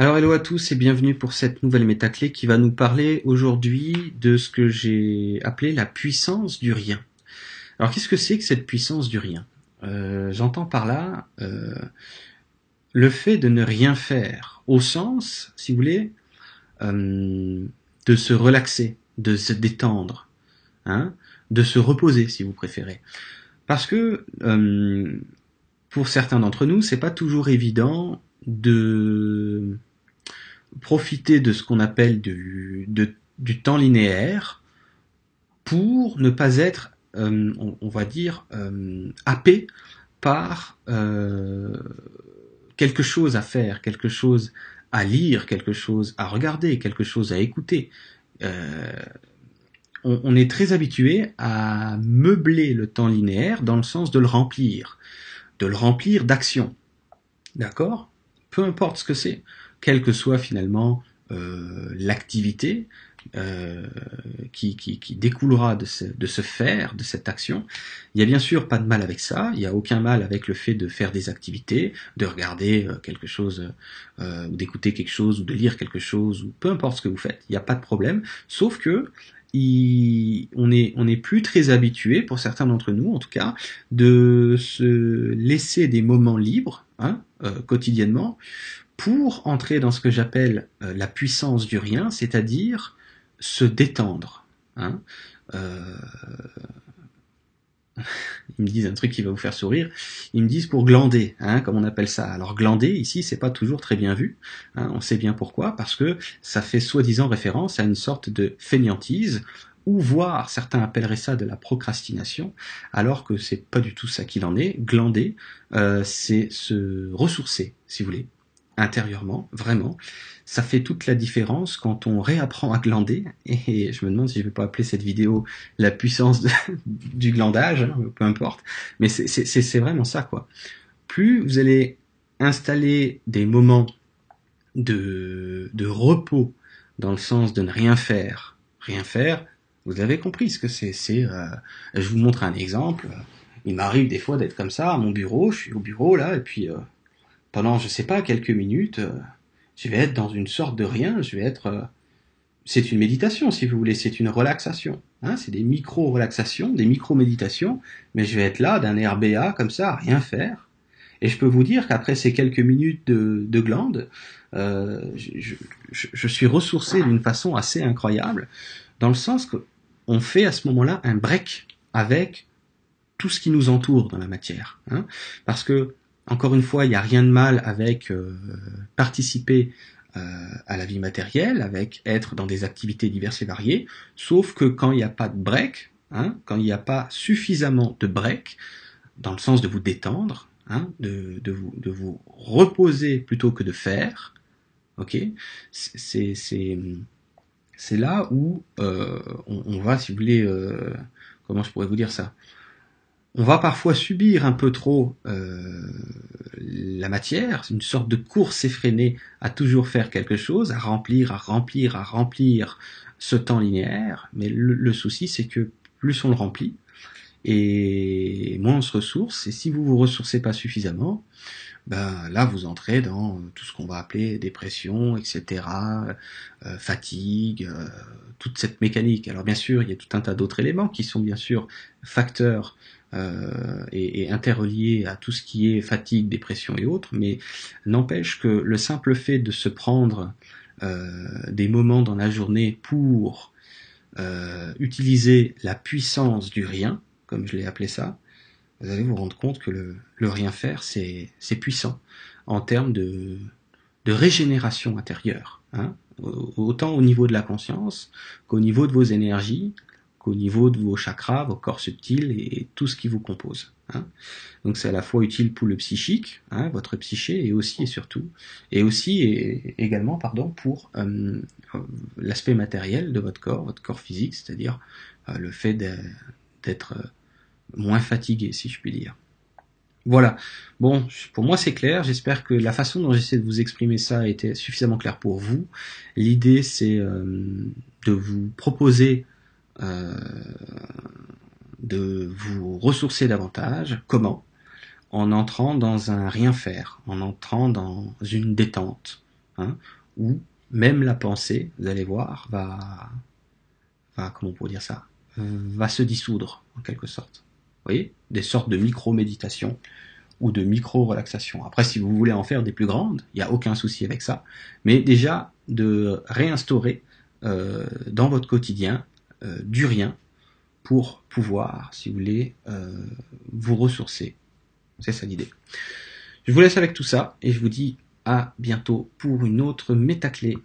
Alors hello à tous et bienvenue pour cette nouvelle métaclé qui va nous parler aujourd'hui de ce que j'ai appelé la puissance du rien. Alors qu'est-ce que c'est que cette puissance du rien? Euh, J'entends par là euh, le fait de ne rien faire, au sens, si vous voulez, euh, de se relaxer, de se détendre, hein, de se reposer si vous préférez. Parce que pour certains d'entre nous, c'est pas toujours évident de profiter de ce qu'on appelle du, du, temps linéaire pour ne pas être, euh, on, va dire, euh, happé par euh, quelque chose à faire, quelque chose à lire, quelque chose à regarder, quelque chose à écouter. On, on, est très habitué à meubler le temps linéaire dans le sens de le remplir, de le remplir d'actions. D'accord? Peu importe ce que c'est quelle que soit finalement euh, l'activité euh, qui, découlera de ce, faire, de cette action. Il n'y a bien sûr pas de mal avec ça, il n'y a aucun mal avec le fait de faire des activités, de regarder euh, quelque chose, ou d'écouter quelque chose, ou de lire quelque chose, ou peu importe ce que vous faites, il n'y a pas de problème, sauf que on est on est plus très habitué pour certains d'entre nous en tout cas de se laisser des moments libres hein, quotidiennement pour entrer dans ce que j'appelle euh, la puissance du rien, c'est-à-dire se détendre. Hein. Euh, ils me disent un truc qui va vous faire sourire. Ils me disent pour glander, hein, comme on appelle ça. Alors glander ici, c'est pas toujours très bien vu. Hein. on sait bien pourquoi, parce que ça fait soi-disant référence à une sorte de fainéantise ou voire certains appelleraient ça de la procrastination, alors que c'est pas du tout ça qu'il en est. Glander, euh, c'est se ressourcer, si vous voulez, intérieurement, vraiment. Ça fait toute la différence quand on réapprend à glander. Et je me demande si je ne vais pas appeler cette vidéo la puissance du glandage, hein, peu importe. Mais c'est vraiment ça, quoi. Plus vous allez installer des moments de, de repos dans le sens de ne rien faire, rien faire, vous avez compris ce que c'est. Euh, je vous montre un exemple. Il m'arrive des fois d'être comme ça à mon bureau. Je suis au bureau là, et puis euh, pendant, je sais pas, quelques minutes, euh, je vais être dans une sorte de rien, je vais être... Euh, c'est une méditation, si vous voulez, c'est une relaxation. Hein, c'est des micro-relaxations, des micro-méditations, mais je vais être là d'un RBA comme ça, à rien faire. Et je peux vous dire qu'après ces quelques minutes de, de glande, euh, je, je, je, suis ressourcé d'une façon assez incroyable, dans le sens qu'on fait à ce moment-là un break avec tout ce qui nous entoure dans la matière. Hein, parce que encore une fois, il n'y a rien de mal avec euh, participer euh, à la vie matérielle, avec être dans des activités diverses et variées, sauf que quand il n'y a pas de break, hein, quand il n'y a pas suffisamment de break, dans le sens de vous détendre, hein, de, vous, reposer plutôt que de faire, c'est là où euh, on, va, si vous voulez, comment je pourrais vous dire ça? On va parfois subir un peu trop euh, la matière, une sorte de course effrénée à toujours faire quelque chose, à remplir, à remplir, à remplir ce temps linéaire. Mais le, souci, c'est que plus on le remplit, et moins on se ressource. Et si vous vous ressourcez pas suffisamment, ben là vous entrez dans tout ce qu'on va appeler dépression, etc., euh, fatigue, euh, toute cette mécanique. Alors bien sûr, il y a tout un tas d'autres éléments qui sont bien sûr facteurs euh, et, et interrelié à tout ce qui est fatigue, dépression et autres, mais n'empêche que le simple fait de se prendre euh, des moments dans la journée pour euh, utiliser la puissance du rien, comme je l'ai appelé ça, vous allez vous rendre compte que le, rien faire, c'est puissant en termes de, de régénération intérieure. Hein, autant au niveau de la conscience qu'au niveau de vos énergies, niveau de vos chakras, vos corps subtils et tout ce qui vous compose. Hein. Donc c'est à la fois utile pour le psychique, hein, votre psyché, et aussi et surtout, et aussi et également, pardon, pour euh, l'aspect matériel de votre corps, votre corps physique, c'est-à-dire euh, le fait d'être euh, moins fatigué, si je puis dire. Voilà. Bon, pour moi c'est clair. J'espère que la façon dont j'essaie de vous exprimer ça été suffisamment claire pour vous. L'idée c'est de vous proposer euh, de vous ressourcer davantage. Comment? En entrant dans un rien faire, en entrant dans une détente, hein, où même la pensée, vous allez voir, va, va comment on dire ça, va se dissoudre en quelque sorte. Vous voyez, des sortes de micro-méditation ou de micro-relaxation. Après, si vous voulez en faire des plus grandes, il n'y a aucun souci avec ça. Mais déjà, de réinstaurer euh, dans votre quotidien euh, du rien pour pouvoir, si vous voulez, euh, vous ressourcer. C'est ça l'idée. Je vous laisse avec tout ça et je vous dis à bientôt pour une autre métaclé.